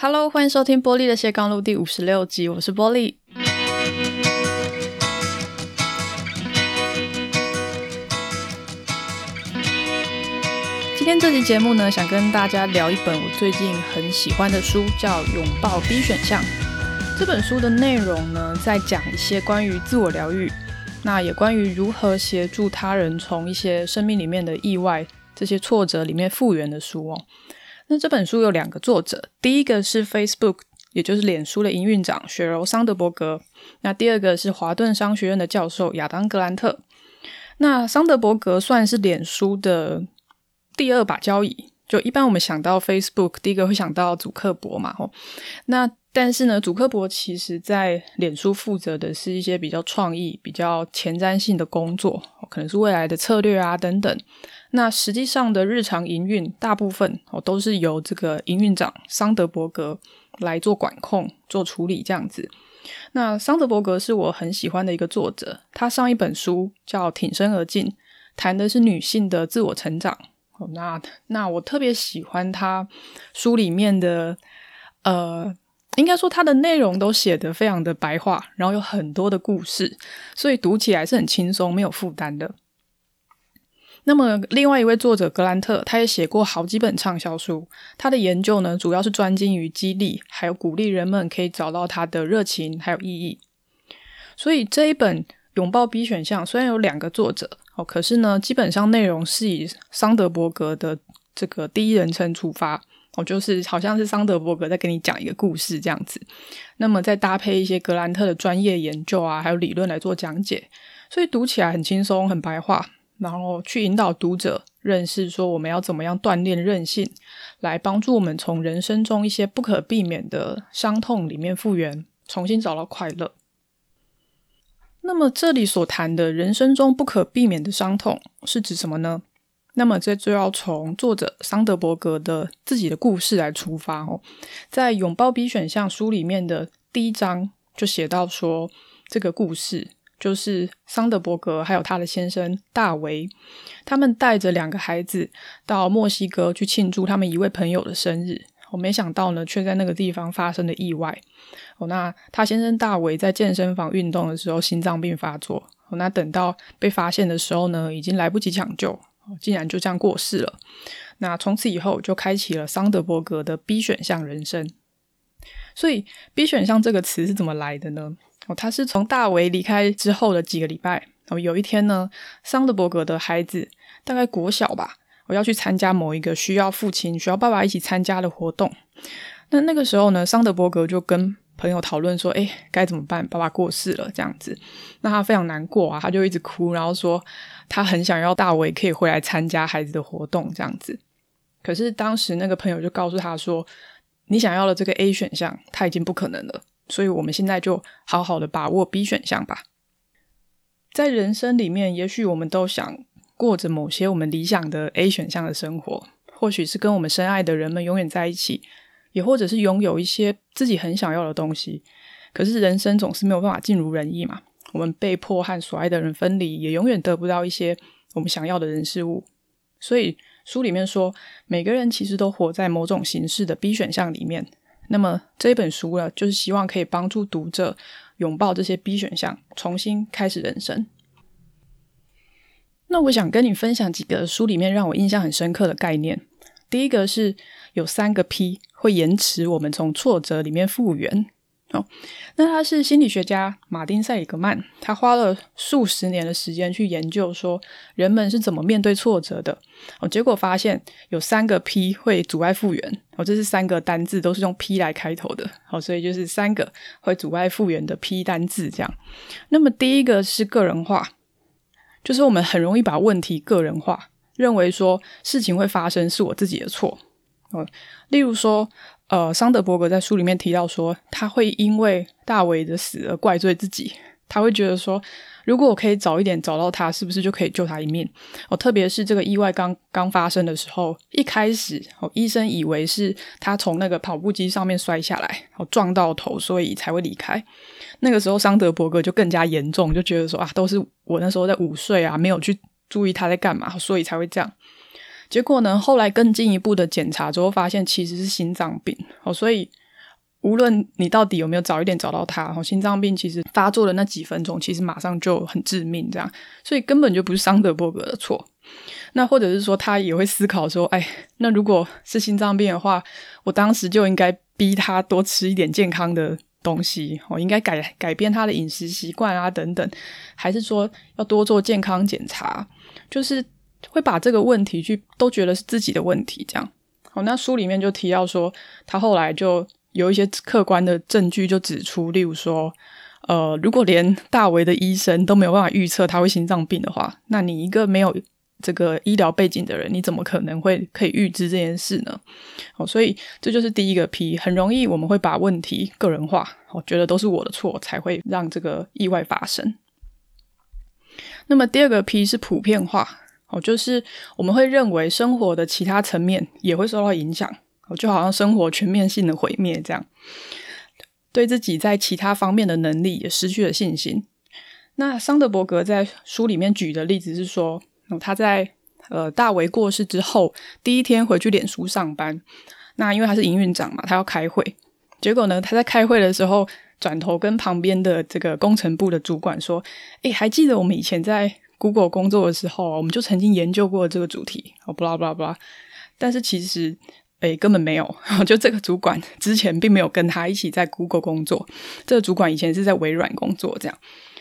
Hello，欢迎收听波莉的斜杠路第五十六集，我是波莉。今天这期节目呢，想跟大家聊一本我最近很喜欢的书，叫《拥抱 B 选项》。这本书的内容呢，在讲一些关于自我疗愈，那也关于如何协助他人从一些生命里面的意外、这些挫折里面复原的书哦。那这本书有两个作者，第一个是 Facebook，也就是脸书的营运长雪柔桑德伯格，那第二个是华顿商学院的教授亚当格兰特。那桑德伯格算是脸书的第二把交椅，就一般我们想到 Facebook，第一个会想到祖克伯嘛，吼。那但是呢，祖克伯其实在脸书负责的是一些比较创意、比较前瞻性的工作，可能是未来的策略啊等等。那实际上的日常营运，大部分哦都是由这个营运长桑德伯格来做管控、做处理这样子。那桑德伯格是我很喜欢的一个作者，他上一本书叫《挺身而进》，谈的是女性的自我成长。哦，那那我特别喜欢他书里面的，呃，应该说他的内容都写得非常的白话，然后有很多的故事，所以读起来是很轻松、没有负担的。那么，另外一位作者格兰特，他也写过好几本畅销书。他的研究呢，主要是专精于激励，还有鼓励人们可以找到他的热情还有意义。所以这一本《拥抱 B 选项》虽然有两个作者哦，可是呢，基本上内容是以桑德伯格的这个第一人称出发哦，就是好像是桑德伯格在跟你讲一个故事这样子。那么再搭配一些格兰特的专业研究啊，还有理论来做讲解，所以读起来很轻松，很白话。然后去引导读者认识，说我们要怎么样锻炼韧性，来帮助我们从人生中一些不可避免的伤痛里面复原，重新找到快乐。那么这里所谈的人生中不可避免的伤痛是指什么呢？那么这就要从作者桑德伯格的自己的故事来出发哦。在《拥抱 B 选项》书里面的第一章就写到说这个故事。就是桑德伯格还有他的先生大维，他们带着两个孩子到墨西哥去庆祝他们一位朋友的生日。我没想到呢，却在那个地方发生了意外。哦，那他先生大维在健身房运动的时候心脏病发作。哦，那等到被发现的时候呢，已经来不及抢救，哦，竟然就这样过世了。那从此以后就开启了桑德伯格的 B 选项人生。所以 B 选项这个词是怎么来的呢？哦，他是从大维离开之后的几个礼拜，哦，有一天呢，桑德伯格的孩子大概国小吧，我要去参加某一个需要父亲、需要爸爸一起参加的活动。那那个时候呢，桑德伯格就跟朋友讨论说：“诶，该怎么办？爸爸过世了，这样子。”那他非常难过啊，他就一直哭，然后说他很想要大维可以回来参加孩子的活动，这样子。可是当时那个朋友就告诉他说：“你想要的这个 A 选项，他已经不可能了。”所以，我们现在就好好的把握 B 选项吧。在人生里面，也许我们都想过着某些我们理想的 A 选项的生活，或许是跟我们深爱的人们永远在一起，也或者是拥有一些自己很想要的东西。可是，人生总是没有办法尽如人意嘛。我们被迫和所爱的人分离，也永远得不到一些我们想要的人事物。所以，书里面说，每个人其实都活在某种形式的 B 选项里面。那么这本书呢，就是希望可以帮助读者拥抱这些 B 选项，重新开始人生。那我想跟你分享几个书里面让我印象很深刻的概念。第一个是有三个 P 会延迟我们从挫折里面复原。哦，那他是心理学家马丁·塞里格曼，他花了数十年的时间去研究说人们是怎么面对挫折的。哦，结果发现有三个 P 会阻碍复原。哦，这是三个单字都是用 P 来开头的。好，所以就是三个会阻碍复原的 P 单字这样。那么第一个是个人化，就是我们很容易把问题个人化，认为说事情会发生是我自己的错。哦，例如说。呃，桑德伯格在书里面提到说，他会因为大维的死而怪罪自己。他会觉得说，如果我可以早一点找到他，是不是就可以救他一命？哦，特别是这个意外刚刚发生的时候，一开始哦，医生以为是他从那个跑步机上面摔下来，哦，撞到头，所以才会离开。那个时候，桑德伯格就更加严重，就觉得说啊，都是我那时候在午睡啊，没有去注意他在干嘛，所以才会这样。结果呢，后来更进一步的检查之后，发现其实是心脏病哦，所以无论你到底有没有早一点找到他，哦，心脏病其实发作的那几分钟，其实马上就很致命，这样，所以根本就不是桑德伯格的错。那或者是说，他也会思考说，哎，那如果是心脏病的话，我当时就应该逼他多吃一点健康的东西，我应该改改变他的饮食习惯啊，等等，还是说要多做健康检查，就是会把这个问题去都觉得是自己的问题，这样。好，那书里面就提到说，他后来就。有一些客观的证据就指出，例如说，呃，如果连大为的医生都没有办法预测他会心脏病的话，那你一个没有这个医疗背景的人，你怎么可能会可以预知这件事呢？哦，所以这就是第一个 P，很容易我们会把问题个人化，我觉得都是我的错才会让这个意外发生。那么第二个 P 是普遍化，哦，就是我们会认为生活的其他层面也会受到影响。我就好像生活全面性的毁灭这样，对自己在其他方面的能力也失去了信心。那桑德伯格在书里面举的例子是说，他在呃大为过世之后第一天回去脸书上班，那因为他是营运长嘛，他要开会，结果呢，他在开会的时候转头跟旁边的这个工程部的主管说：“诶，还记得我们以前在 Google 工作的时候，我们就曾经研究过这个主题。”哦，不啦不啦不啦，但是其实。诶，根本没有，就这个主管之前并没有跟他一起在 Google 工作，这个主管以前是在微软工作，这样，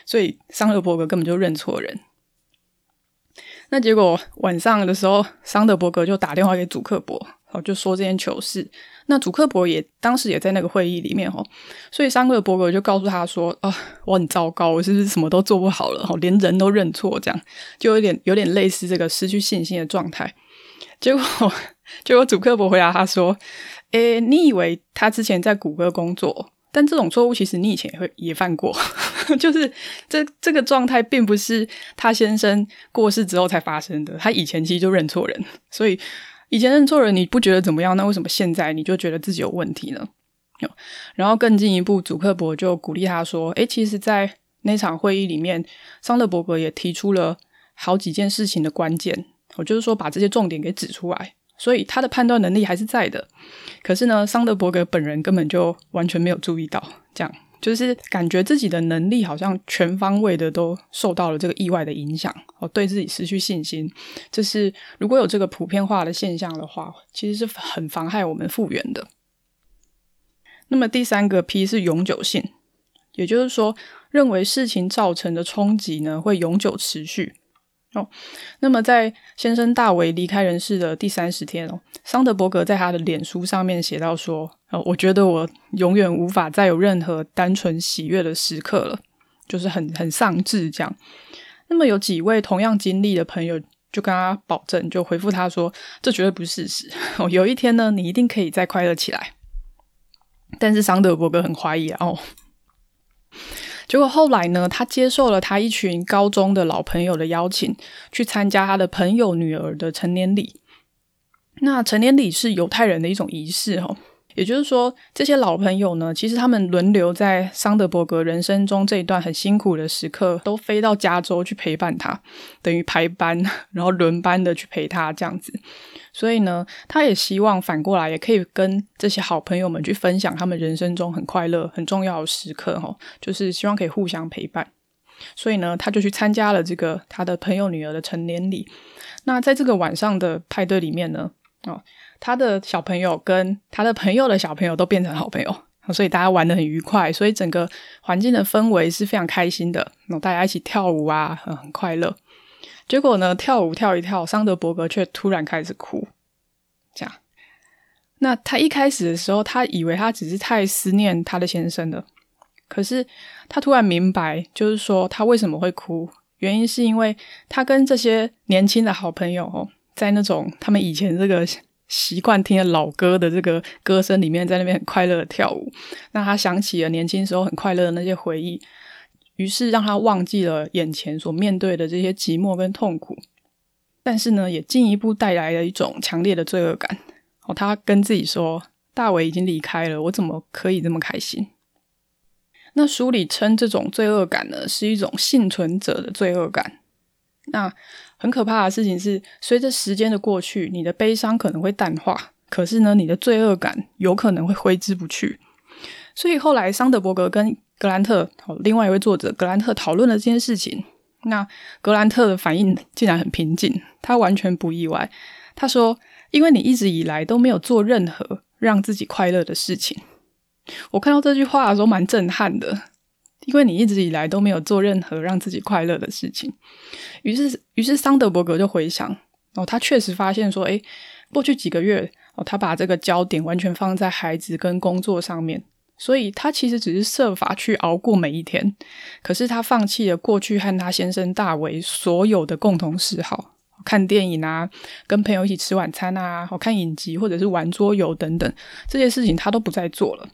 所以桑德伯格根本就认错人。那结果晚上的时候，桑德伯格就打电话给祖克伯，就说这件糗事。那祖克伯也当时也在那个会议里面，所以桑德伯格就告诉他说：“啊，我很糟糕，我是不是什么都做不好了？连人都认错，这样就有点有点类似这个失去信心的状态。”结果。结果祖克伯回答他说：“诶，你以为他之前在谷歌工作，但这种错误其实你以前也会也犯过，就是这这个状态并不是他先生过世之后才发生的，他以前其实就认错人，所以以前认错人你不觉得怎么样？那为什么现在你就觉得自己有问题呢？”然后更进一步，祖克伯就鼓励他说：“诶，其实，在那场会议里面，桑德伯格也提出了好几件事情的关键，我就是说把这些重点给指出来。”所以他的判断能力还是在的，可是呢，桑德伯格本人根本就完全没有注意到，这样就是感觉自己的能力好像全方位的都受到了这个意外的影响，哦，对自己失去信心。就是如果有这个普遍化的现象的话，其实是很妨害我们复原的。那么第三个 P 是永久性，也就是说，认为事情造成的冲击呢会永久持续。哦，那么在先生大为离开人世的第三十天哦，桑德伯格在他的脸书上面写到说：“哦，我觉得我永远无法再有任何单纯喜悦的时刻了，就是很很丧志这样。”那么有几位同样经历的朋友就跟他保证，就回复他说：“这绝对不是事实哦，有一天呢，你一定可以再快乐起来。”但是桑德伯格很怀疑哦。结果后来呢，他接受了他一群高中的老朋友的邀请，去参加他的朋友女儿的成年礼。那成年礼是犹太人的一种仪式，哦，也就是说，这些老朋友呢，其实他们轮流在桑德伯格人生中这一段很辛苦的时刻，都飞到加州去陪伴他，等于排班，然后轮班的去陪他这样子。所以呢，他也希望反过来也可以跟这些好朋友们去分享他们人生中很快乐、很重要的时刻，哈，就是希望可以互相陪伴。所以呢，他就去参加了这个他的朋友女儿的成年礼。那在这个晚上的派对里面呢，哦，他的小朋友跟他的朋友的小朋友都变成好朋友，所以大家玩得很愉快，所以整个环境的氛围是非常开心的。然后大家一起跳舞啊，很快乐。结果呢，跳舞跳一跳，桑德伯格却突然开始哭。这样，那他一开始的时候，他以为他只是太思念他的先生了。可是他突然明白，就是说他为什么会哭，原因是因为他跟这些年轻的好朋友哦，在那种他们以前这个习惯听的老歌的这个歌声里面，在那边很快乐的跳舞。那他想起了年轻时候很快乐的那些回忆。于是让他忘记了眼前所面对的这些寂寞跟痛苦，但是呢，也进一步带来了一种强烈的罪恶感。哦，他跟自己说：“大伟已经离开了，我怎么可以这么开心？”那书里称这种罪恶感呢，是一种幸存者的罪恶感。那很可怕的事情是，随着时间的过去，你的悲伤可能会淡化，可是呢，你的罪恶感有可能会挥之不去。所以后来桑德伯格跟格兰特，另外一位作者格兰特讨论了这件事情。那格兰特的反应竟然很平静，他完全不意外。他说：“因为你一直以来都没有做任何让自己快乐的事情。”我看到这句话的时候蛮震撼的，因为你一直以来都没有做任何让自己快乐的事情。于是，于是桑德伯格就回想，哦，他确实发现说，诶，过去几个月，哦，他把这个焦点完全放在孩子跟工作上面。所以他其实只是设法去熬过每一天，可是他放弃了过去和他先生大卫所有的共同嗜好，看电影啊，跟朋友一起吃晚餐啊，好看影集或者是玩桌游等等这些事情他都不再做了。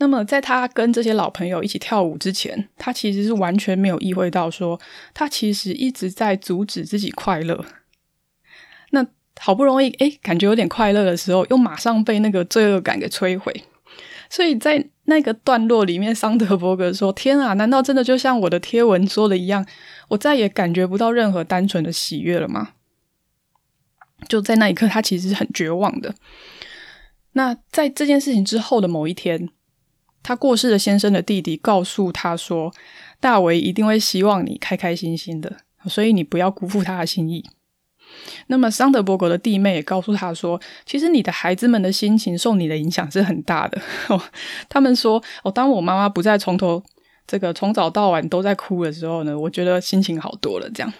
那么在他跟这些老朋友一起跳舞之前，他其实是完全没有意会到说，他其实一直在阻止自己快乐。那好不容易诶，感觉有点快乐的时候，又马上被那个罪恶感给摧毁。所以在那个段落里面，桑德伯格说：“天啊，难道真的就像我的贴文说的一样，我再也感觉不到任何单纯的喜悦了吗？”就在那一刻，他其实是很绝望的。那在这件事情之后的某一天，他过世的先生的弟弟告诉他说：“大为一定会希望你开开心心的，所以你不要辜负他的心意。”那么，桑德伯格的弟妹也告诉他说：“其实你的孩子们的心情受你的影响是很大的。”他们说：“哦，当我妈妈不再从头这个从早到晚都在哭的时候呢，我觉得心情好多了。”这样，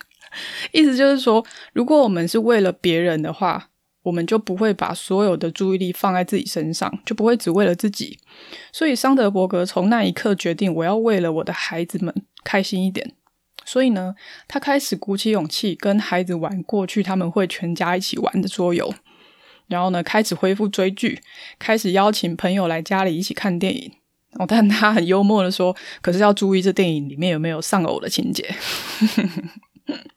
意思就是说，如果我们是为了别人的话，我们就不会把所有的注意力放在自己身上，就不会只为了自己。所以，桑德伯格从那一刻决定，我要为了我的孩子们开心一点。所以呢，他开始鼓起勇气跟孩子玩过去他们会全家一起玩的桌游，然后呢，开始恢复追剧，开始邀请朋友来家里一起看电影。哦，但他很幽默的说：“可是要注意这电影里面有没有丧偶的情节。”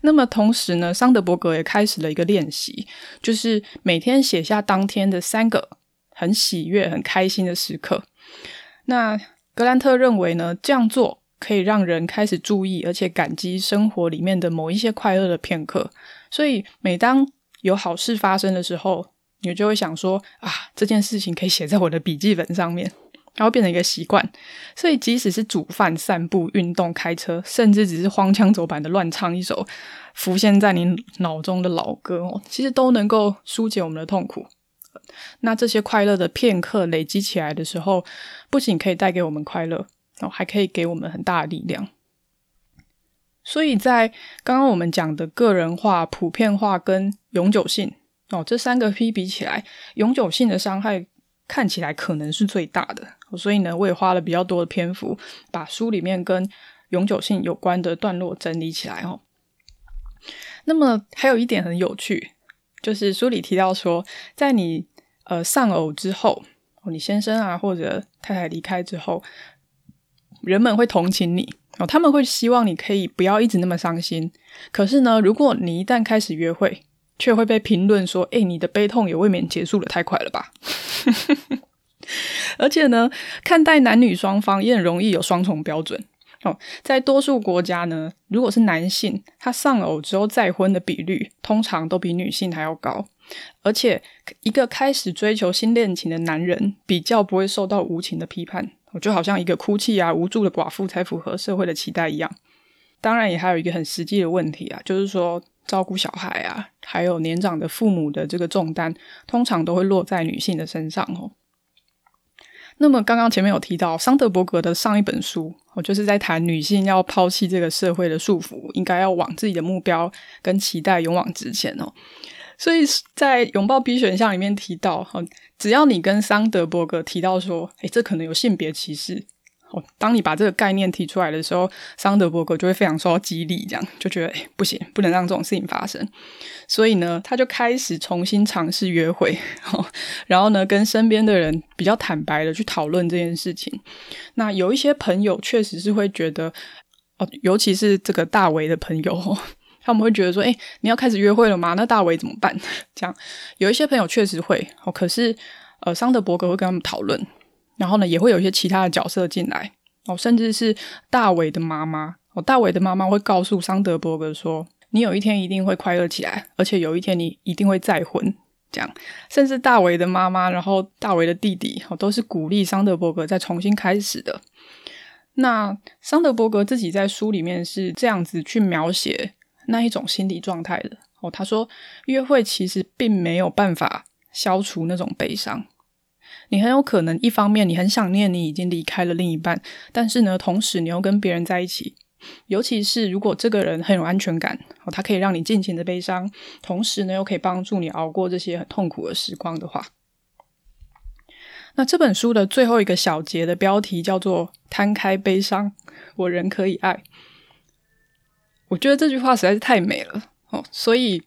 那么同时呢，桑德伯格也开始了一个练习，就是每天写下当天的三个很喜悦、很开心的时刻。那格兰特认为呢，这样做。可以让人开始注意，而且感激生活里面的某一些快乐的片刻。所以，每当有好事发生的时候，你就会想说：“啊，这件事情可以写在我的笔记本上面，然后变成一个习惯。”所以，即使是煮饭、散步、运动、开车，甚至只是荒腔走板的乱唱一首浮现在你脑中的老歌哦，其实都能够纾解我们的痛苦。那这些快乐的片刻累积起来的时候，不仅可以带给我们快乐。哦，还可以给我们很大的力量。所以在刚刚我们讲的个人化、普遍化跟永久性哦，这三个 P 比起来，永久性的伤害看起来可能是最大的。所以呢，我也花了比较多的篇幅，把书里面跟永久性有关的段落整理起来哦。那么还有一点很有趣，就是书里提到说，在你呃丧偶之后，哦，你先生啊或者太太离开之后。人们会同情你哦，他们会希望你可以不要一直那么伤心。可是呢，如果你一旦开始约会，却会被评论说：“诶，你的悲痛也未免结束得太快了吧？” 而且呢，看待男女双方也很容易有双重标准哦。在多数国家呢，如果是男性，他丧偶之后再婚的比率通常都比女性还要高。而且，一个开始追求新恋情的男人，比较不会受到无情的批判。我就好像一个哭泣啊、无助的寡妇才符合社会的期待一样。当然，也还有一个很实际的问题啊，就是说照顾小孩啊，还有年长的父母的这个重担，通常都会落在女性的身上哦。那么，刚刚前面有提到桑德伯格的上一本书，我就是在谈女性要抛弃这个社会的束缚，应该要往自己的目标跟期待勇往直前哦。所以在拥抱 B 选项里面提到，哈，只要你跟桑德伯格提到说，诶，这可能有性别歧视，哦，当你把这个概念提出来的时候，桑德伯格就会非常受到激励，这样就觉得，哎，不行，不能让这种事情发生。所以呢，他就开始重新尝试约会，然后呢，跟身边的人比较坦白的去讨论这件事情。那有一些朋友确实是会觉得，哦，尤其是这个大卫的朋友。他们会觉得说：“哎，你要开始约会了吗？那大卫怎么办？” 这样有一些朋友确实会哦，可是呃，桑德伯格会跟他们讨论，然后呢，也会有一些其他的角色进来哦，甚至是大卫的妈妈哦，大卫的妈妈会告诉桑德伯格说：“你有一天一定会快乐起来，而且有一天你一定会再婚。”这样，甚至大卫的妈妈，然后大卫的弟弟，哦，都是鼓励桑德伯格再重新开始的。那桑德伯格自己在书里面是这样子去描写那一种心理状态的哦，他说，约会其实并没有办法消除那种悲伤。你很有可能一方面你很想念你已经离开了另一半，但是呢，同时你又跟别人在一起。尤其是如果这个人很有安全感，哦，他可以让你尽情的悲伤，同时呢又可以帮助你熬过这些很痛苦的时光的话，那这本书的最后一个小节的标题叫做“摊开悲伤，我仍可以爱”。我觉得这句话实在是太美了哦，所以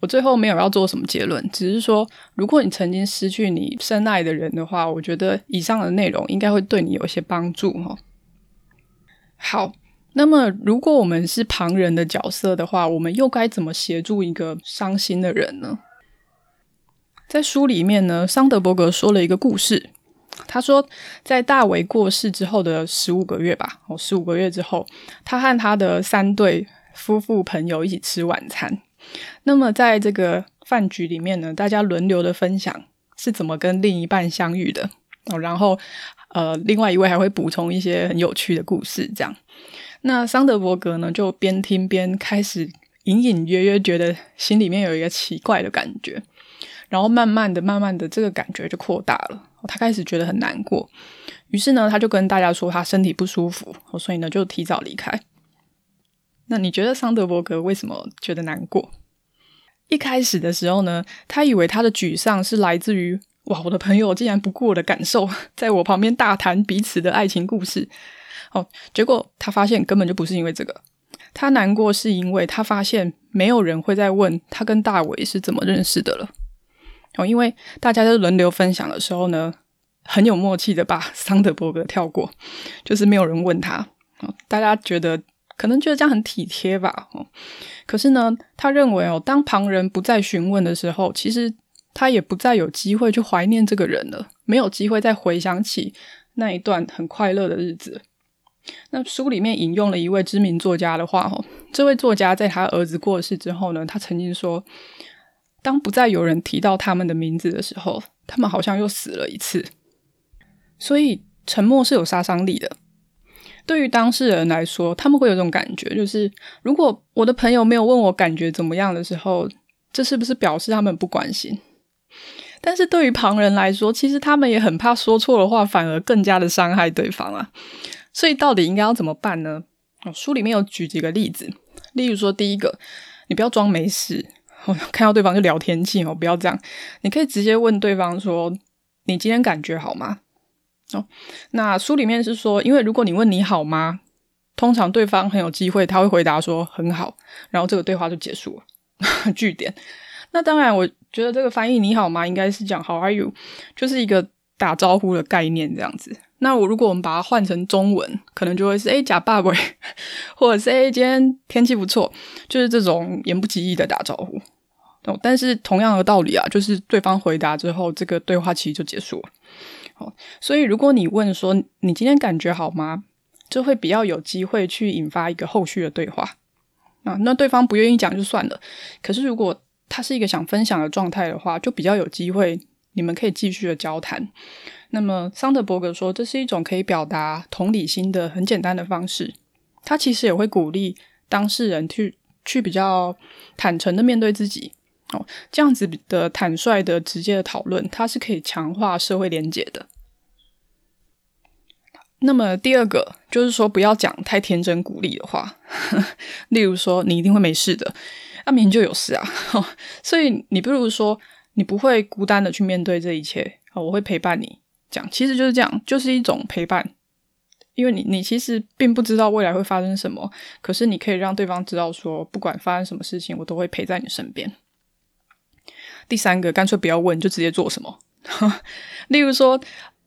我最后没有要做什么结论，只是说，如果你曾经失去你深爱的人的话，我觉得以上的内容应该会对你有一些帮助哦。好。那么，如果我们是旁人的角色的话，我们又该怎么协助一个伤心的人呢？在书里面呢，桑德伯格说了一个故事。他说，在大卫过世之后的十五个月吧，哦，十五个月之后，他和他的三对夫妇朋友一起吃晚餐。那么，在这个饭局里面呢，大家轮流的分享是怎么跟另一半相遇的哦，然后呃，另外一位还会补充一些很有趣的故事，这样。那桑德伯格呢，就边听边开始隐隐约约觉得心里面有一个奇怪的感觉，然后慢慢的、慢慢的，这个感觉就扩大了。他开始觉得很难过，于是呢，他就跟大家说他身体不舒服，所以呢，就提早离开。那你觉得桑德伯格为什么觉得难过？一开始的时候呢，他以为他的沮丧是来自于哇，我的朋友竟然不顾我的感受，在我旁边大谈彼此的爱情故事。哦，结果他发现根本就不是因为这个，他难过是因为他发现没有人会再问他跟大伟是怎么认识的了。因为大家在轮流分享的时候呢，很有默契的把 桑德伯格跳过，就是没有人问他。大家觉得可能觉得这样很体贴吧。可是呢，他认为哦，当旁人不再询问的时候，其实他也不再有机会去怀念这个人了，没有机会再回想起那一段很快乐的日子。那书里面引用了一位知名作家的话，哦，这位作家在他儿子过世之后呢，他曾经说，当不再有人提到他们的名字的时候，他们好像又死了一次。所以沉默是有杀伤力的。对于当事人来说，他们会有种感觉，就是如果我的朋友没有问我感觉怎么样的时候，这是不是表示他们不关心？但是对于旁人来说，其实他们也很怕说错的话，反而更加的伤害对方啊。所以到底应该要怎么办呢？书里面有举几个例子，例如说，第一个，你不要装没事，看到对方就聊天气哦，不要这样，你可以直接问对方说：“你今天感觉好吗？”哦，那书里面是说，因为如果你问你好吗，通常对方很有机会他会回答说很好，然后这个对话就结束了，句点。那当然，我觉得这个翻译你好吗应该是讲 How are you，就是一个打招呼的概念这样子。那我如果我们把它换成中文，可能就会是“哎，假爸爸”，或者是“哎，今天天气不错”，就是这种言不及义的打招呼。哦，但是同样的道理啊，就是对方回答之后，这个对话其实就结束了。哦，所以如果你问说“你今天感觉好吗”，就会比较有机会去引发一个后续的对话。啊，那对方不愿意讲就算了。可是如果他是一个想分享的状态的话，就比较有机会，你们可以继续的交谈。那么，桑德伯格说，这是一种可以表达同理心的很简单的方式。他其实也会鼓励当事人去去比较坦诚的面对自己。哦，这样子的坦率的直接的讨论，它是可以强化社会连结的。那么第二个就是说，不要讲太天真鼓励的话，例如说你一定会没事的，那明明就有事啊。所以你不如说你不会孤单的去面对这一切啊，我会陪伴你。讲其实就是这样，就是一种陪伴，因为你你其实并不知道未来会发生什么，可是你可以让对方知道说，不管发生什么事情，我都会陪在你身边。第三个，干脆不要问，就直接做什么。例如说，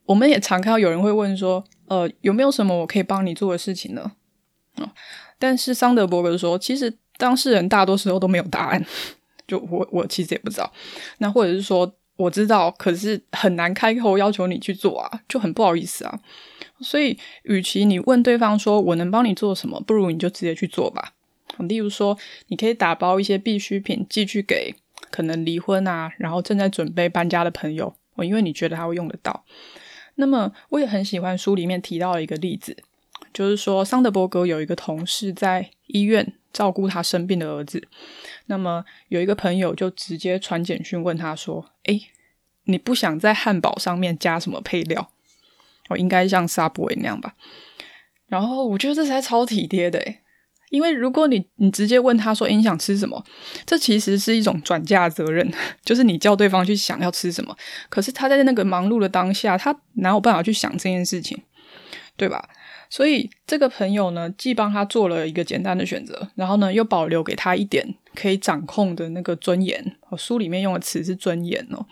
我们也常看到有人会问说，呃，有没有什么我可以帮你做的事情呢？但是桑德伯格说，其实当事人大多时候都没有答案，就我我其实也不知道。那或者是说。我知道，可是很难开口要求你去做啊，就很不好意思啊。所以，与其你问对方说我能帮你做什么，不如你就直接去做吧。例如说，你可以打包一些必需品寄去给可能离婚啊，然后正在准备搬家的朋友，我，因为你觉得他会用得到。那么我也很喜欢书里面提到一个例子，就是说桑德伯格有一个同事在医院照顾他生病的儿子，那么有一个朋友就直接传简讯问他说：“诶，你不想在汉堡上面加什么配料？哦，应该像 Subway 那样吧？”然后我觉得这才超体贴的诶，因为如果你你直接问他说：“，你想吃什么？”这其实是一种转嫁责任，就是你叫对方去想要吃什么。可是他在那个忙碌的当下，他哪有办法去想这件事情，对吧？所以这个朋友呢，既帮他做了一个简单的选择，然后呢，又保留给他一点可以掌控的那个尊严。哦，书里面用的词是尊严哦。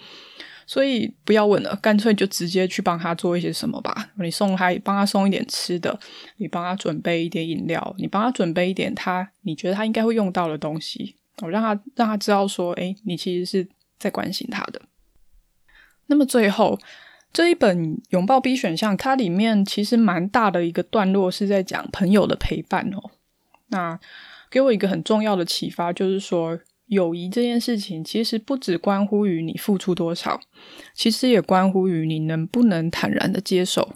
所以不要问了，干脆就直接去帮他做一些什么吧。你送他，帮他送一点吃的，你帮他准备一点饮料，你帮他准备一点他你觉得他应该会用到的东西。我让他让他知道说，诶，你其实是在关心他的。那么最后。这一本《拥抱 B 选项》，它里面其实蛮大的一个段落是在讲朋友的陪伴哦。那给我一个很重要的启发，就是说友谊这件事情其实不只关乎于你付出多少，其实也关乎于你能不能坦然的接受。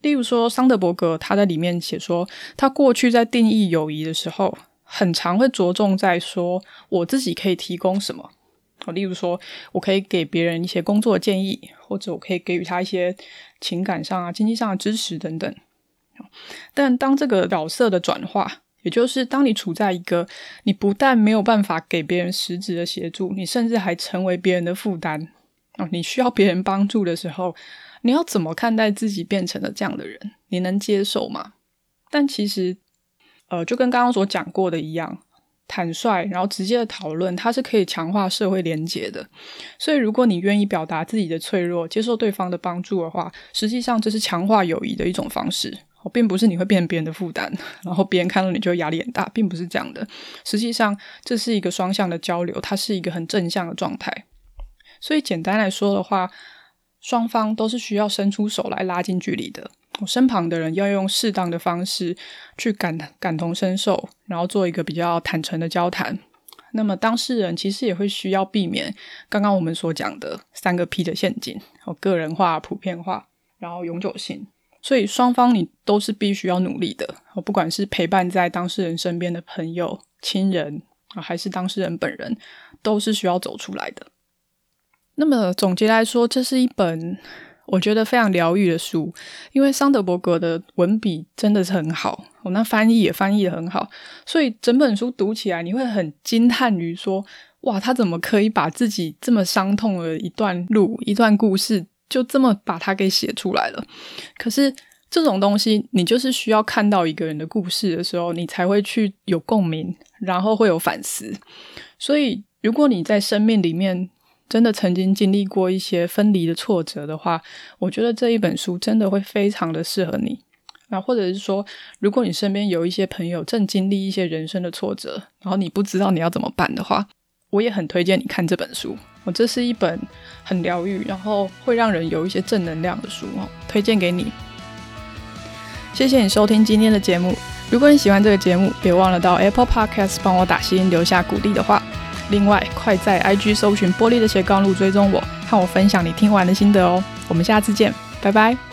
例如说，桑德伯格他在里面写说，他过去在定义友谊的时候，很常会着重在说我自己可以提供什么。例如说，我可以给别人一些工作建议，或者我可以给予他一些情感上啊、经济上的支持等等。但当这个角色的转化，也就是当你处在一个你不但没有办法给别人实质的协助，你甚至还成为别人的负担哦，你需要别人帮助的时候，你要怎么看待自己变成了这样的人？你能接受吗？但其实，呃，就跟刚刚所讲过的一样。坦率，然后直接的讨论，它是可以强化社会连结的。所以，如果你愿意表达自己的脆弱，接受对方的帮助的话，实际上这是强化友谊的一种方式，并不是你会变成别人的负担，然后别人看到你就压力很大，并不是这样的。实际上，这是一个双向的交流，它是一个很正向的状态。所以，简单来说的话，双方都是需要伸出手来拉近距离的。我身旁的人要用适当的方式去感感同身受，然后做一个比较坦诚的交谈。那么当事人其实也会需要避免刚刚我们所讲的三个 P 的陷阱：哦，个人化、普遍化，然后永久性。所以双方你都是必须要努力的。哦，不管是陪伴在当事人身边的朋友、亲人啊，还是当事人本人，都是需要走出来的。那么总结来说，这是一本。我觉得非常疗愈的书，因为桑德伯格的文笔真的是很好，我那翻译也翻译得很好，所以整本书读起来你会很惊叹于说，哇，他怎么可以把自己这么伤痛的一段路、一段故事，就这么把它给写出来了？可是这种东西，你就是需要看到一个人的故事的时候，你才会去有共鸣，然后会有反思。所以，如果你在生命里面，真的曾经经历过一些分离的挫折的话，我觉得这一本书真的会非常的适合你。那或者是说，如果你身边有一些朋友正经历一些人生的挫折，然后你不知道你要怎么办的话，我也很推荐你看这本书。我这是一本很疗愈，然后会让人有一些正能量的书哦，推荐给你。谢谢你收听今天的节目。如果你喜欢这个节目，别忘了到 Apple Podcast 帮我打星，留下鼓励的话。另外，快在 IG 搜寻“玻璃的斜杠路”，追踪我，和我分享你听完的心得哦。我们下次见，拜拜。